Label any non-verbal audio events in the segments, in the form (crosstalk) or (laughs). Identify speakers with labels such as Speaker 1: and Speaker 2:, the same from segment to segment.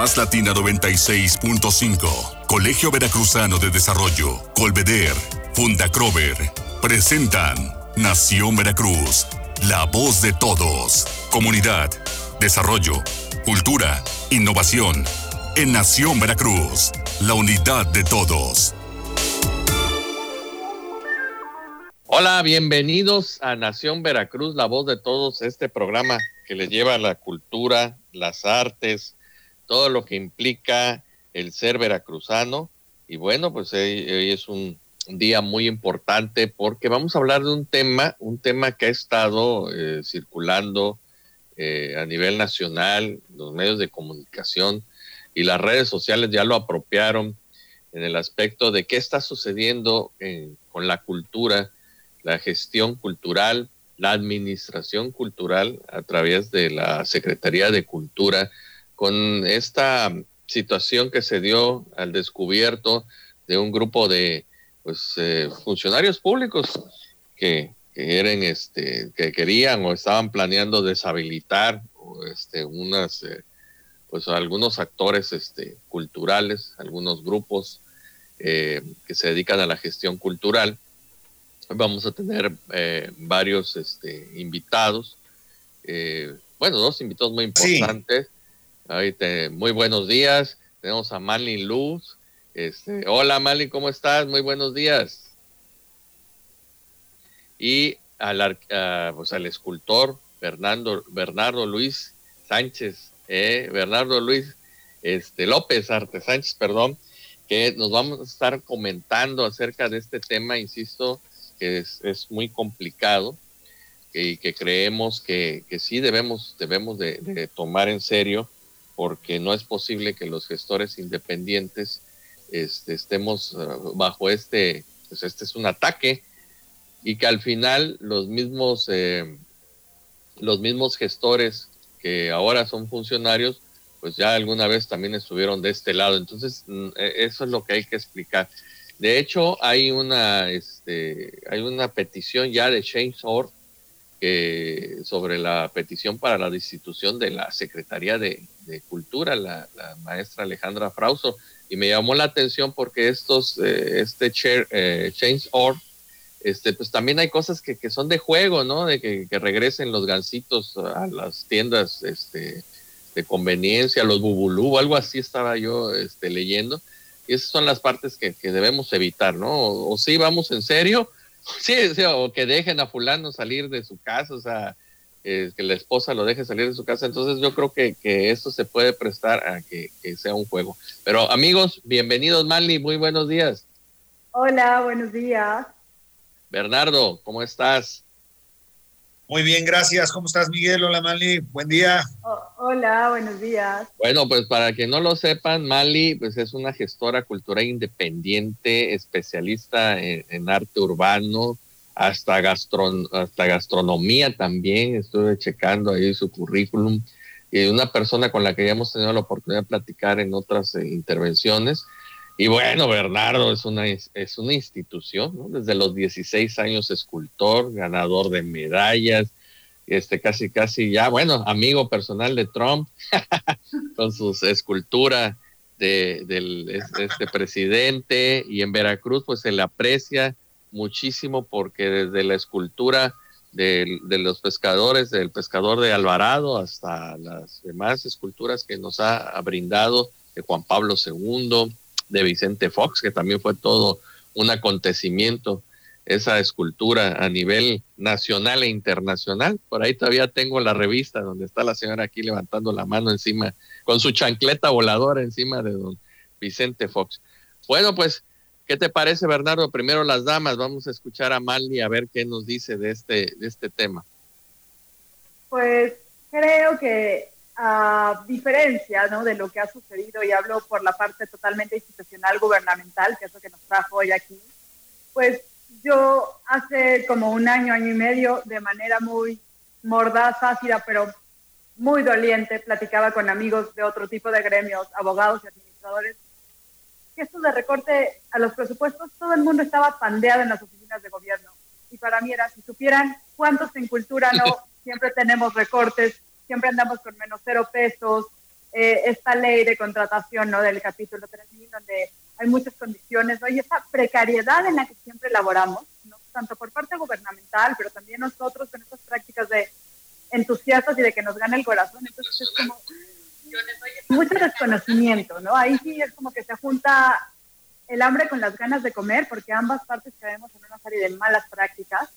Speaker 1: Más Latina 96.5, Colegio Veracruzano de Desarrollo, Colveder, Fundacrover, presentan Nación Veracruz, la voz de todos. Comunidad, desarrollo, cultura, innovación. En Nación Veracruz, la unidad de todos.
Speaker 2: Hola, bienvenidos a Nación Veracruz, la voz de todos, este programa que les lleva la cultura, las artes, todo lo que implica el ser veracruzano. Y bueno, pues hoy, es un día muy importante porque vamos a hablar de un tema, un tema que ha estado eh, circulando eh, a nivel nacional, los medios de comunicación y las redes sociales ya lo apropiaron en el aspecto de qué está sucediendo con la cultura, la gestión cultural, la administración cultural a través de la Secretaría de Cultura con esta situación que se dio al descubierto de un grupo de pues, eh, funcionarios públicos que, eran este que querían o estaban planeando deshabilitar este unas eh, pues algunos actores este culturales algunos grupos eh, que se dedican a la gestión cultural. Vamos a tener varios este invitados bueno dos invitados muy importantes muy buenos días. Tenemos a Malin Luz. Este, hola Malin, ¿cómo estás? Muy buenos días. Y al, pues escultor Bernardo, Bernardo Luis Sánchez, eh, Bernardo Luis este, López Arte Sánchez, perdón, que nos vamos a estar comentando acerca de este tema, insisto, que es, muy complicado y que, creemos que, sí debemos, debemos de tomar en serio porque no es posible que los gestores independientes este, estemos ah, bajo este, pues este es un ataque y que al final los mismos, eh, los mismos gestores que ahora son funcionarios, pues ya alguna vez también estuvieron de este lado. Entonces, mm, e, eso es lo que hay que explicar. De hecho, hay una, este, hay una petición ya de Change.org sobre la petición para la destitución de la Secretaría de, Cultura, la, maestra Alejandra Frauso, y me llamó la atención porque estos, eh, este chair, eh, este, pues también hay cosas que, son de juego, ¿no? De que, regresen los gansitos a las tiendas este, de conveniencia, los bubulú, algo así estaba yo este, leyendo. Y esas son las partes que, debemos evitar, ¿no? O, o sí, vamos en serio, Sí, o que dejen a fulano salir de su casa, o sea, eh, que la esposa lo deje salir de su casa. Entonces yo creo que, que esto se puede prestar a que, sea un juego. Pero amigos, bienvenidos, Manly, muy buenos días.
Speaker 3: Hola, buenos días.
Speaker 2: Bernardo, ¿cómo estás?
Speaker 4: Muy bien, gracias. ¿Cómo estás, Miguel? Hola, Mali. Buen día.
Speaker 3: Oh, hola, buenos días.
Speaker 2: Bueno, pues para que no lo sepan, Mali pues es una gestora cultural independiente, especialista en, arte urbano, hasta, gastron, hasta gastronomía también. Estuve checando ahí su currículum. Y una persona con la que ya hemos tenido la oportunidad de platicar en otras eh, intervenciones. Y bueno, Bernardo es una, es una institución. Desde los 16 años escultor, ganador de medallas, este casi, casi ya, bueno, amigo personal de Trump, (laughs) con sus esculturas de, del, este presidente. Y en Veracruz, pues se le aprecia muchísimo porque desde la escultura de, de, los pescadores, del pescador de Alvarado hasta las demás esculturas que nos ha brindado de Juan Pablo II, de Vicente Fox, que también fue todo un acontecimiento, esa escultura a nivel nacional e internacional. Por ahí todavía tengo la revista donde está la señora aquí levantando la mano encima, con su chancleta voladora encima de don Vicente Fox. Bueno, pues, ¿qué te parece, Bernardo? Primero las damas, vamos a escuchar a Mali a ver qué nos dice de este, de este tema.
Speaker 3: Pues creo que a diferencia ¿no? de lo que ha sucedido, y hablo por la parte totalmente institucional gubernamental, que es lo que nos trajo hoy aquí, pues yo hace como un año, año y medio, de manera muy mordaz, ácida, pero muy doliente, platicaba con amigos de otro tipo de gremios, abogados y administradores, que esto de recorte a los presupuestos, todo el mundo estaba pandeado en las oficinas de gobierno. Y para mí era, si supieran cuántos en cultura no (laughs) siempre tenemos recortes, siempre andamos con menos cero pesos, eh, esta ley de contratación, ¿no? Del capítulo 3000, donde hay muchas condiciones, ¿no? Y esa precariedad en la que siempre elaboramos, ¿no? Tanto por parte gubernamental, pero también nosotros con estas prácticas de entusiastas y de que nos gana el corazón. Entonces es como mucho desconocimiento, ¿no? Ahí sí es como que se junta el hambre con las ganas de comer, porque ambas partes caemos en una serie de malas prácticas.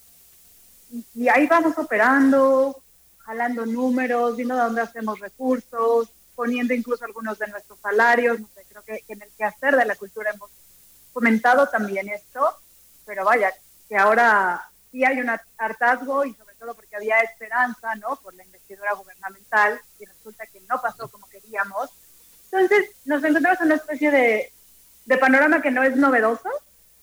Speaker 3: Y, ahí vamos operando, jalando números, viendo de dónde hacemos recursos, poniendo incluso algunos de nuestros salarios. No sé, creo que, en el quehacer de la cultura hemos comentado también esto, pero vaya, que ahora sí hay un hartazgo y sobre todo porque había esperanza, ¿no? Por la investidura gubernamental y resulta que no pasó como queríamos. Entonces nos encontramos en una especie de, de panorama que no es novedoso,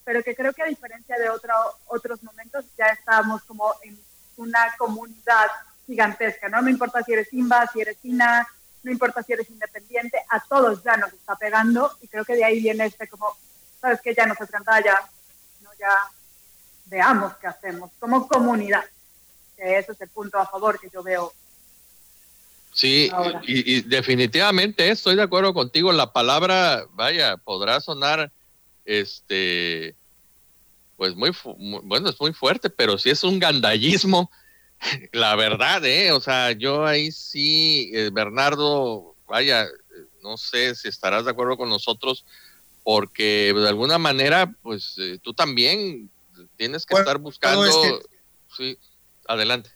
Speaker 3: pero que creo que a diferencia de otro, otros momentos ya estamos como en una comunidad gigantesca, ¿no? No importa si eres Simba, si eres China, no importa si eres independiente, a todos ya nos está pegando y creo que de ahí viene este como, sabes que ya no se trata ya, ¿no? ya veamos qué hacemos como comunidad, que ese es el punto a favor que yo veo
Speaker 2: Sí, y, definitivamente estoy de acuerdo contigo. La palabra, vaya, podrá sonar, este, pues muy, bueno, es muy fuerte, pero si es un gandallismo, la verdad, ¿eh? O sea, yo ahí sí, eh, Bernardo, vaya, no sé si estarás de acuerdo con nosotros, porque de alguna manera, pues eh, tú también tienes que estar buscando. Sí, adelante.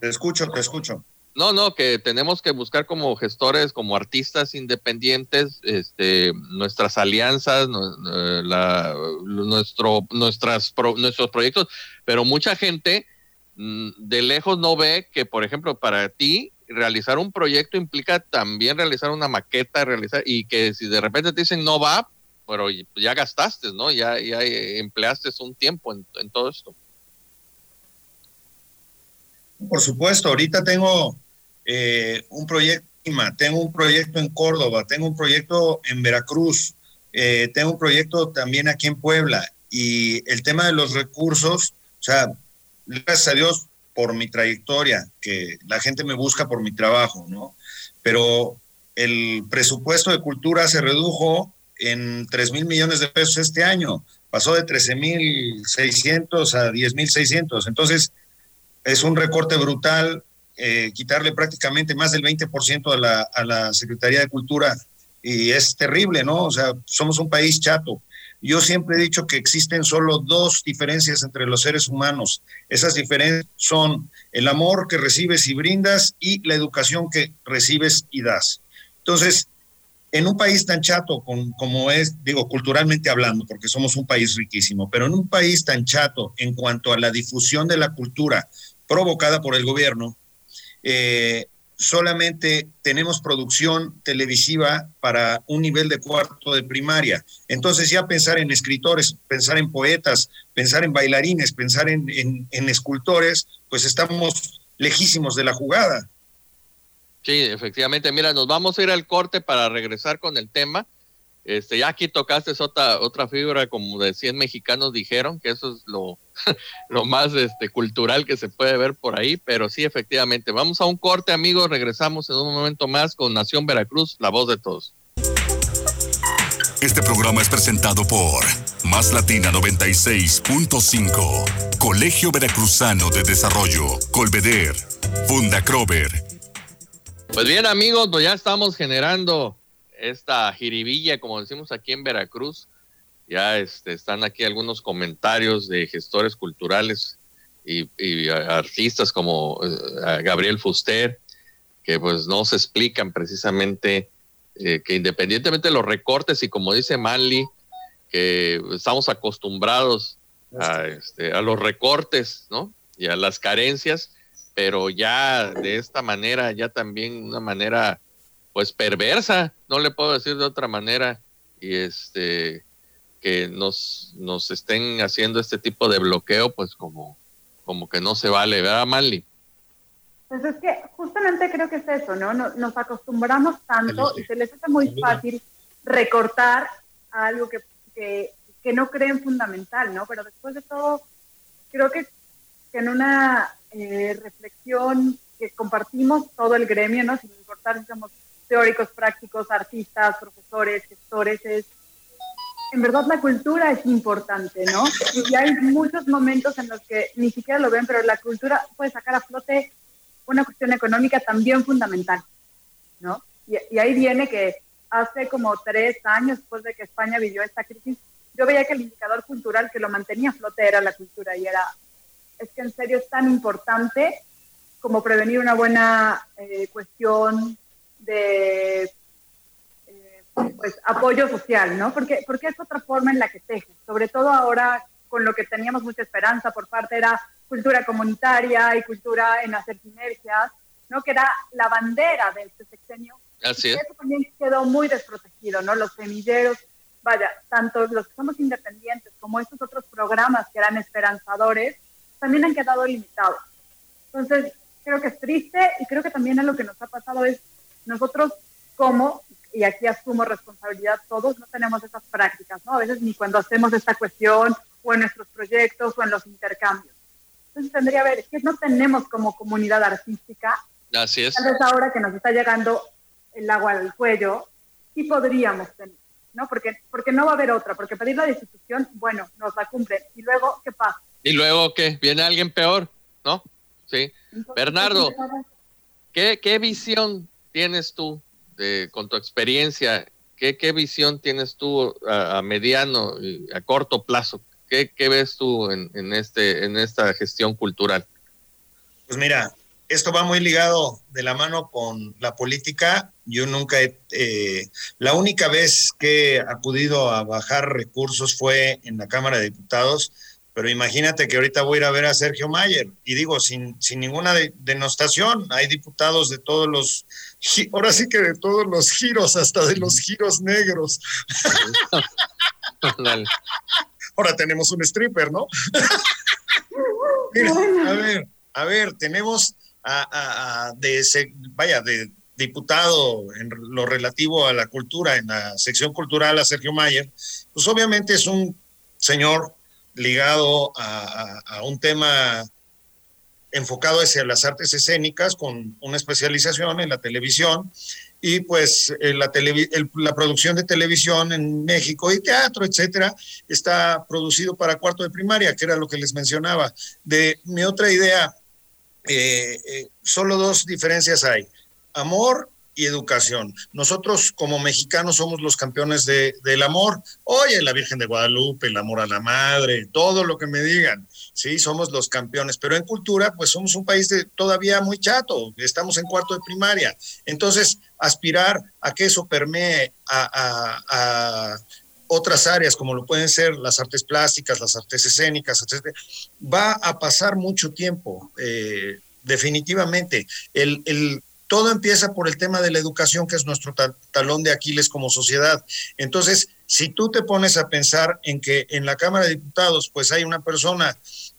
Speaker 4: Te escucho, te escucho.
Speaker 2: No, no, que tenemos que buscar como gestores, como artistas independientes, este, nuestras alianzas, la, nuestro, nuestras, nuestros proyectos, pero mucha gente de lejos no ve que, por ejemplo, para ti realizar un proyecto implica también realizar una maqueta, realizar y que si de repente te dicen no va, pero ya gastaste, ¿no? Ya, ya empleaste un tiempo en, en todo esto.
Speaker 4: Por supuesto, ahorita tengo eh, un proyecto, tengo un proyecto en Córdoba, tengo un proyecto en Veracruz, eh, tengo un proyecto también aquí en Puebla. Y el tema de los recursos, o sea, gracias a Dios por mi trayectoria, que la gente me busca por mi trabajo, ¿no? Pero el presupuesto de cultura se redujo en 3 mil millones de pesos este año, pasó de 13 mil 600 a 10 mil 600. Entonces, es un recorte brutal, eh, quitarle prácticamente más del 20% a la, a la Secretaría de Cultura y es terrible, ¿no? O sea, somos un país chato. Yo siempre he dicho que existen solo dos diferencias entre los seres humanos. Esas diferencias son el amor que recibes y brindas y la educación que recibes y das. Entonces, en un país tan chato como es, digo, culturalmente hablando, porque somos un país riquísimo, pero en un país tan chato en cuanto a la difusión de la cultura provocada por el gobierno, eh, solamente tenemos producción televisiva para un nivel de cuarto de primaria. Entonces ya pensar en escritores, pensar en poetas, pensar en bailarines, pensar en, escultores, pues estamos lejísimos de la jugada.
Speaker 2: Sí, efectivamente. Mira, nos vamos a ir al corte para regresar con el tema. Este, ya aquí tocaste otra, otra figura, como de 100 mexicanos dijeron, que eso es lo, (laughs) lo más este, cultural que se puede ver por ahí, pero sí, efectivamente. Vamos a un corte, amigos, regresamos en un momento más con Nación Veracruz, la voz de todos.
Speaker 1: Este programa es presentado por Más Latina 96.5, Colegio Veracruzano de Desarrollo, Colveder, Funda Crover.
Speaker 2: Pues bien, amigos, pues ya estamos generando esta jiribilla, como decimos aquí en Veracruz. Ya este, están aquí algunos comentarios de gestores culturales y, artistas como eh, Gabriel Fuster, que pues no se explican precisamente eh, que independientemente de los recortes y como dice Manly, que estamos acostumbrados a, este, a los recortes, ¿no? Y a las carencias, pero ya de esta manera, ya también una manera pues perversa, no le puedo decir de otra manera, y este que nos, nos estén haciendo este tipo de bloqueo, pues como, como que no se vale, ¿verdad, Manly?
Speaker 3: Pues es que justamente creo que es eso, ¿no? Nos, acostumbramos tanto y se les hace muy fácil recortar a algo que, que, no creen fundamental, ¿no? Pero después de todo, creo que, que en una eh, reflexión que compartimos todo el gremio, ¿no? Sin importar si somos teóricos, prácticos, artistas, profesores, gestores, es en verdad la cultura es importante, ¿no? Y hay muchos momentos en los que ni siquiera lo ven, pero la cultura puede sacar a flote una cuestión económica también fundamental, ¿no? Y, y ahí viene que hace como tres años después de que España vivió esta crisis, yo veía que el indicador cultural que lo mantenía a flote era la cultura y era, es que en serio es tan importante como prevenir una buena eh, cuestión de eh, pues, apoyo social, ¿no? Porque, porque es otra forma en la que teje, sobre todo ahora con lo que teníamos mucha esperanza por parte era cultura comunitaria y cultura en hacer sinergias, ¿no? Que era la bandera de este sexenio.
Speaker 2: Así es.
Speaker 3: Eso también quedó muy desprotegido, ¿no? Los semilleros, vaya, tanto los que somos independientes como estos otros programas que eran esperanzadores, también han quedado limitados. Entonces, creo que es triste y creo que también lo que nos ha pasado es nosotros como, y aquí asumo responsabilidad todos, no tenemos esas prácticas, ¿no? A veces ni cuando hacemos esta cuestión o en nuestros proyectos o en los intercambios. Entonces tendría que ver, que no tenemos como comunidad artística.
Speaker 2: Así es.
Speaker 3: Tal vez ahora que nos está llegando el agua al cuello, sí podríamos tener, ¿no? Porque, porque no va a haber otra, porque pedir la destitución, bueno, nos la cumplen. Y luego, ¿qué pasa?
Speaker 2: Y luego, ¿qué? ¿Viene alguien peor? ¿No? Sí. Bernardo, ¿qué, qué visión tienes tú de, con tu experiencia? ¿Qué, ¿Qué visión tienes tú a, a mediano y a corto plazo? ¿Qué, qué ves tú en, en, este, en esta gestión cultural?
Speaker 4: Pues mira, esto va muy ligado de la mano con la política. Yo nunca he, eh, la única vez que he acudido a bajar recursos fue en la Cámara de Diputados pero imagínate que ahorita voy a ir a ver a Sergio Mayer y digo, sin, sin ninguna de, denostación, hay diputados de todos los, ahora sí que de todos los giros, hasta de los giros negros. ahora tenemos un stripper, ¿no? Mira, a ver, a ver, tenemos a, a, a de ese, vaya, de diputado en lo relativo a la cultura, en la sección cultural a Sergio Mayer, pues obviamente es un señor ligado a, un tema enfocado hacia las artes escénicas con una especialización en la televisión y pues eh, la, la producción de televisión en México y teatro, etcétera, está producido para cuarto de primaria, que era lo que les mencionaba. De mi otra idea, eh, eh, solo dos diferencias hay, amor y educación. Nosotros como mexicanos somos los campeones de, del amor. Oye, la Virgen de Guadalupe, el amor a la madre, todo lo que me digan. Sí, somos los campeones. Pero en cultura, pues somos un país de, todavía muy chato. Estamos en cuarto de primaria. Entonces, aspirar a que eso permee a, a, otras áreas como lo pueden ser las artes plásticas, las artes escénicas, etcétera, va a pasar mucho tiempo. Eh, definitivamente. El todo empieza por el tema de la educación, que es nuestro talón de Aquiles como sociedad. Entonces, si tú te pones a pensar en que en la Cámara de Diputados, pues hay una persona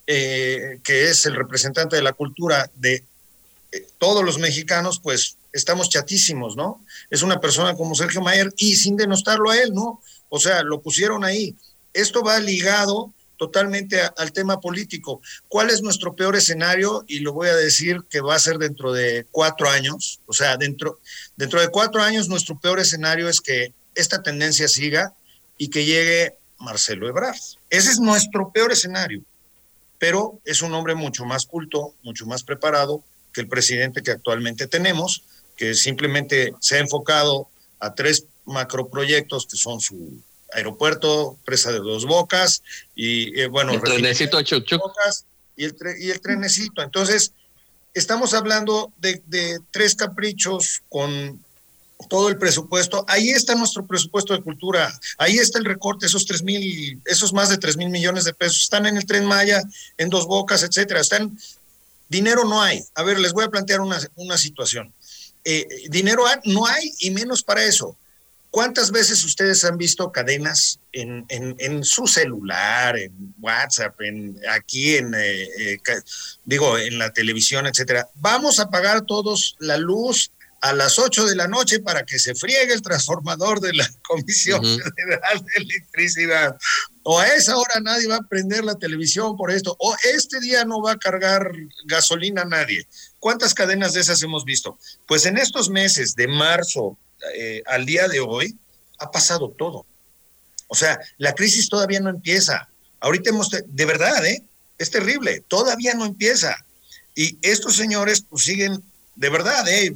Speaker 4: eh, que es el representante de la cultura de eh, todos los mexicanos, pues estamos chatísimos, ¿no? Es una persona como Sergio Mayer y sin denostarlo a él, ¿no? O sea, lo pusieron ahí. Esto va ligado totalmente al tema político. ¿Cuál es nuestro peor escenario? Y lo voy a decir que va a ser dentro de cuatro años. O sea, dentro, dentro de cuatro años nuestro peor escenario es que esta tendencia siga y que llegue Marcelo Ebrard. Ese es nuestro peor escenario. Pero es un hombre mucho más culto, mucho más preparado que el presidente que actualmente tenemos, que simplemente se ha enfocado a tres macroproyectos que son su aeropuerto, presa de dos bocas y eh, bueno,
Speaker 2: el trenecito chuc.
Speaker 4: Bocas, y, el tre y el trenecito. Entonces, estamos hablando de, de, tres caprichos con todo el presupuesto. Ahí está nuestro presupuesto de cultura. Ahí está el recorte, esos tres mil, esos más de tres mil millones de pesos están en el tren Maya, en dos bocas, etcétera. Están, dinero no hay. A ver, les voy a plantear una, una situación. Eh, dinero no hay y menos para eso. ¿Cuántas veces ustedes han visto cadenas en, en, en su celular, en WhatsApp, en, aquí en, eh, eh, digo, en la televisión, etcétera? Vamos a pagar todos la luz a las 8 de la noche para que se friegue el transformador de la (laughs) Comisión uh -huh. Federal de Electricidad. O a esa hora nadie va a prender la televisión por esto. O este día no va a cargar gasolina nadie. ¿Cuántas cadenas de esas hemos visto? Pues en estos meses de marzo eh, al día de hoy ha pasado todo. O sea, la crisis todavía no empieza. Ahorita hemos, de verdad, ¿eh? Es terrible, todavía no empieza. Y estos señores pues siguen, de verdad, ¿eh?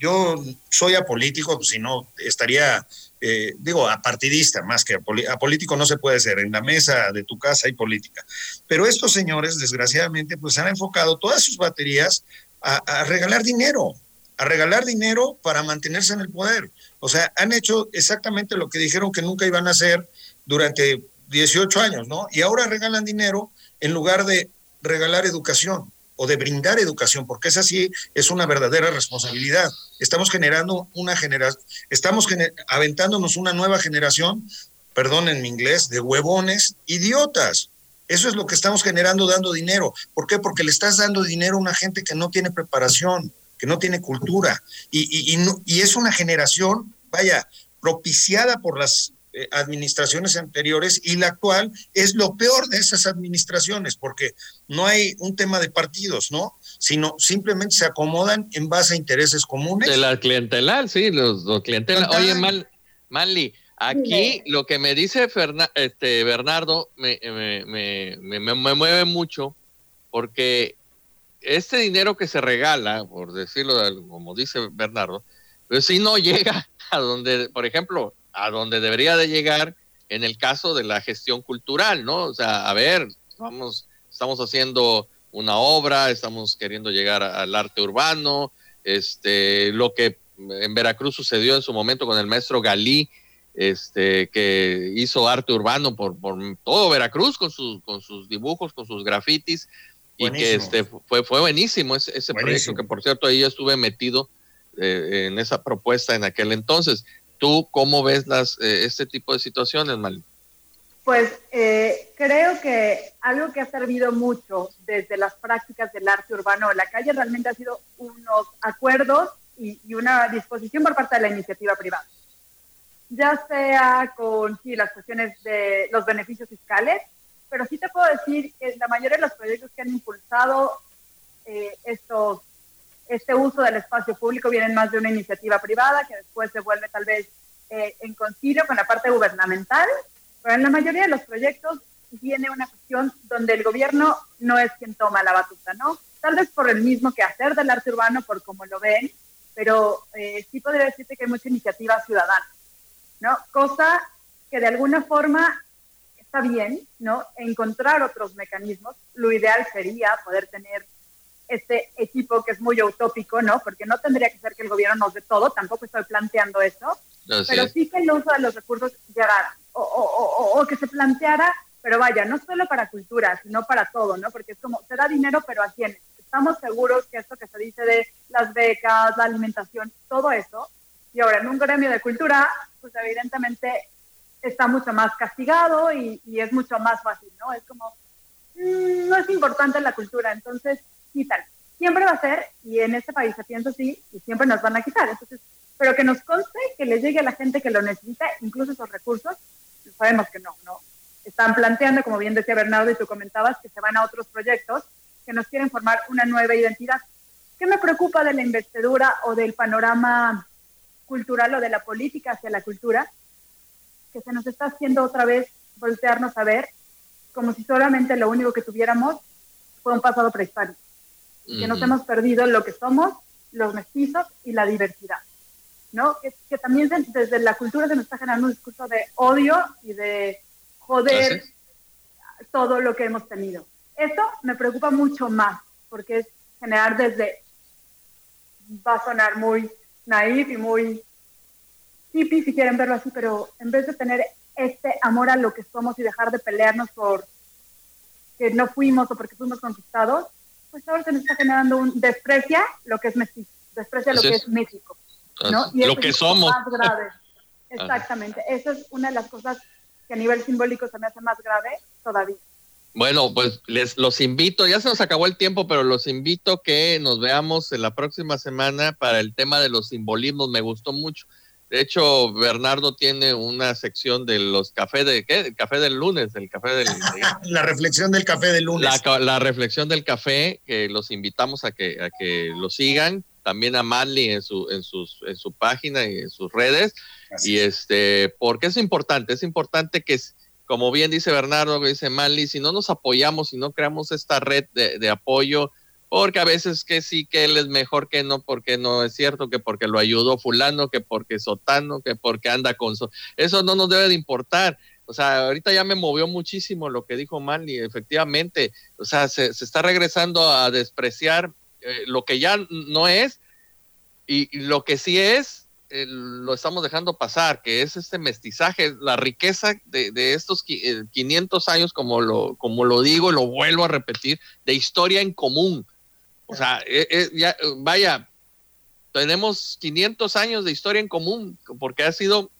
Speaker 4: yo soy apolítico, pues, si no estaría, eh, digo, apartidista más que apolítico no se puede ser, en la mesa de tu casa hay política. Pero estos señores, desgraciadamente, pues han enfocado todas sus baterías a regalar dinero, a regalar dinero para mantenerse en el poder. O sea, han hecho exactamente lo que dijeron que nunca iban a hacer durante 18 años, ¿no? Y ahora regalan dinero en lugar de regalar educación o de brindar educación, porque es así, es una verdadera responsabilidad. Estamos generando una generación, estamos aventándonos una nueva generación, perdón en mi inglés, de huevones idiotas. Eso es lo que estamos generando dando dinero. ¿Por qué? Porque le estás dando dinero a una gente que no tiene preparación, que no tiene cultura. Y, y es una generación, vaya, propiciada por las eh, administraciones anteriores y la actual es lo peor de esas administraciones, porque no hay un tema de partidos, ¿no? Sino simplemente se acomodan en base a intereses comunes.
Speaker 2: De la clientelar, sí, los, los clientelar. Oye, Mal, Manly, aquí lo que me dice este, Bernardo me, me, me, me mueve mucho, porque este dinero que se regala, por decirlo como dice Bernardo, pues si no (laughs) llega a donde, por ejemplo, a donde debería de llegar en el caso de la gestión cultural, ¿no? O sea, a ver, vamos, estamos haciendo una obra, estamos queriendo llegar al arte urbano, este, lo que en Veracruz sucedió en su momento con el maestro Galí, este, que hizo arte urbano por, por todo Veracruz con, sus con sus dibujos, con sus grafitis, y que este, fue, fue buenísimo ese, ese proyecto, que por cierto ahí yo estuve metido eh, en esa propuesta en aquel entonces. ¿Tú cómo ves las, eh, este tipo de situaciones, Mal?
Speaker 3: Pues eh, creo que algo que ha servido mucho desde las prácticas del arte urbano de la calle realmente ha sido unos acuerdos y, una disposición por parte de la iniciativa privada. Ya sea con sí, las cuestiones de los beneficios fiscales, pero sí te puedo decir que la mayoría de los proyectos que han impulsado eh, estos este uso del espacio público viene más de una iniciativa privada que después se vuelve tal vez eh, en concilio con la parte gubernamental, pero en la mayoría de los proyectos viene una cuestión donde el gobierno no es quien toma la batuta, ¿no? Tal vez por el mismo que hacer del arte urbano, por cómo lo ven, pero eh, sí podría decirte que hay mucha iniciativa ciudadana, ¿no? Cosa que de alguna forma está bien, ¿no? Encontrar otros mecanismos. Lo ideal sería poder tener este equipo que es muy utópico, ¿no? Porque no tendría que ser que el gobierno nos dé todo, tampoco estoy planteando eso, pero sí que el uso de los recursos llegara o, o, o, que se planteara, pero vaya, no solo para cultura, sino para todo, ¿no? Porque es como, se da dinero, pero ¿a quién? Estamos seguros que esto que se dice de las becas, la alimentación, todo eso, y ahora en un gremio de cultura, pues evidentemente está mucho más castigado y, y es mucho más fácil, ¿no? Es como, mmm, no es importante la cultura, entonces quitan. Siempre va a ser, y en este país se piensa así, y siempre nos van a quitar. Entonces, pero que nos conste que les llegue a la gente que lo necesita, incluso esos recursos, sabemos que no, no. Están planteando, como bien decía Bernardo y tú comentabas, que se van a otros proyectos que nos quieren formar una nueva identidad. ¿Qué me preocupa de la investidura o del panorama cultural o de la política hacia la cultura? Que se nos está haciendo otra vez voltearnos a ver como si solamente lo único que tuviéramos fue un pasado prehistórico que nos hemos perdido lo que somos, los mestizos y la diversidad. ¿no? Que, también desde la cultura se nos está generando un discurso de odio y de joder todo lo que hemos tenido. Eso me preocupa mucho más, porque es generar desde, va a sonar muy naif y muy hippie si quieren verlo así, pero en vez de tener este amor a lo que somos y dejar de pelearnos por que no fuimos o porque fuimos conquistados, pues ahora se nos está generando un desprecia lo que es México, desprecia lo que es México, ¿no?
Speaker 2: Y lo que somos.
Speaker 3: Más grave. (laughs) Exactamente. Esa es una de las cosas que a nivel simbólico se me hace más grave todavía.
Speaker 2: Bueno, pues les los invito, ya se nos acabó el tiempo, pero los invito que nos veamos en la próxima semana para el tema de los simbolismos. Me gustó mucho De hecho, Bernardo tiene una sección de los cafés de qué? El café del lunes, el café del (laughs)
Speaker 4: la reflexión del café del lunes.
Speaker 2: La, reflexión del café, que los invitamos a que a que lo sigan, también a Manly en su en sus en su página y en sus redes. y este, porque es importante, es importante que como bien dice Bernardo, que dice Manly, si no nos apoyamos, si no creamos esta red de, de apoyo, porque a veces que sí, que él es mejor que no, porque no es cierto, que porque lo ayudó fulano, que porque sotano, que porque anda con... Eso no nos debe de importar. O sea, ahorita ya me movió muchísimo lo que dijo Manly, efectivamente. O sea, se, está regresando a despreciar eh, lo que ya no es y, lo que sí es, eh, lo estamos dejando pasar, que es este mestizaje, la riqueza de, de estos 500 eh, años, como lo, como lo digo lo vuelvo a repetir, de historia en común o sea, eh, eh, ya, vaya, tenemos 500 años de historia en común, porque ha sido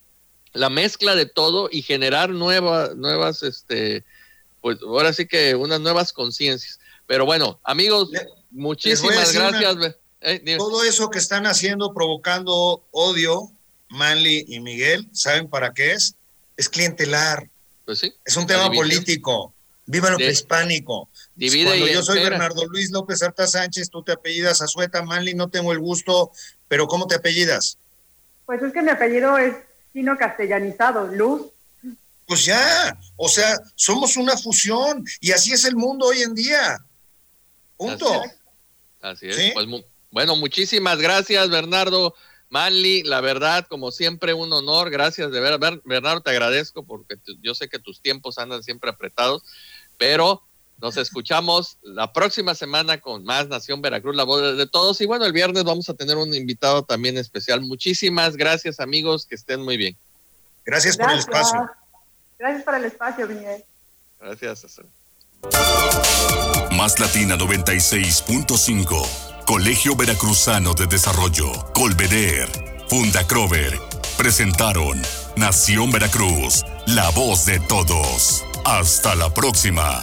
Speaker 2: la mezcla de todo y generar nuevas, nuevas, este, pues ahora sí que unas nuevas conciencias. Pero bueno, amigos, muchísimas gracias.
Speaker 4: Eh, todo eso que están haciendo, provocando odio, Manly y Miguel, ¿saben para qué es? Es clientelar.
Speaker 2: Pues sí.
Speaker 4: Es un tema político. Viva lo prehispánico. Divide Cuando yo soy Bernardo Luis López Arta Sánchez, tú te apellidas Azueta Manly, no tengo el gusto, pero ¿cómo te apellidas?
Speaker 3: Pues es que mi apellido es chino castellanizado, Luz.
Speaker 4: Pues ya, o sea, somos una fusión y así es el mundo hoy en día. Punto.
Speaker 2: Así es. Pues, bueno, muchísimas gracias, Bernardo. Manly, la verdad, como siempre, un honor. Gracias de ver, Bernardo, te agradezco porque yo sé que tus tiempos andan siempre apretados pero nos escuchamos la próxima semana con más Nación Veracruz, la voz de todos. Y bueno, el viernes vamos a tener un invitado también especial. Muchísimas gracias, amigos, que estén muy bien.
Speaker 4: Gracias, por el espacio.
Speaker 3: Gracias por el espacio, Miguel.
Speaker 2: Gracias.
Speaker 1: Más Latina 96.5, Colegio Veracruzano de Desarrollo, Colveder, Funda Crover, presentaron Nación Veracruz, la voz de todos. Hasta la próxima.